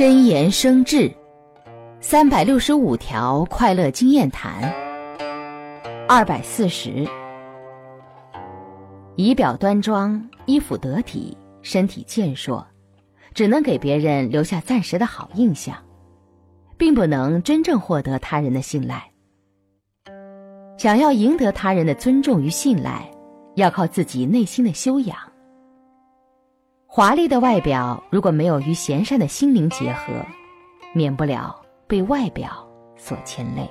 真言生智，三百六十五条快乐经验谈。二百四十，仪表端庄，衣服得体，身体健硕，只能给别人留下暂时的好印象，并不能真正获得他人的信赖。想要赢得他人的尊重与信赖，要靠自己内心的修养。华丽的外表如果没有与贤善的心灵结合，免不了被外表所牵累。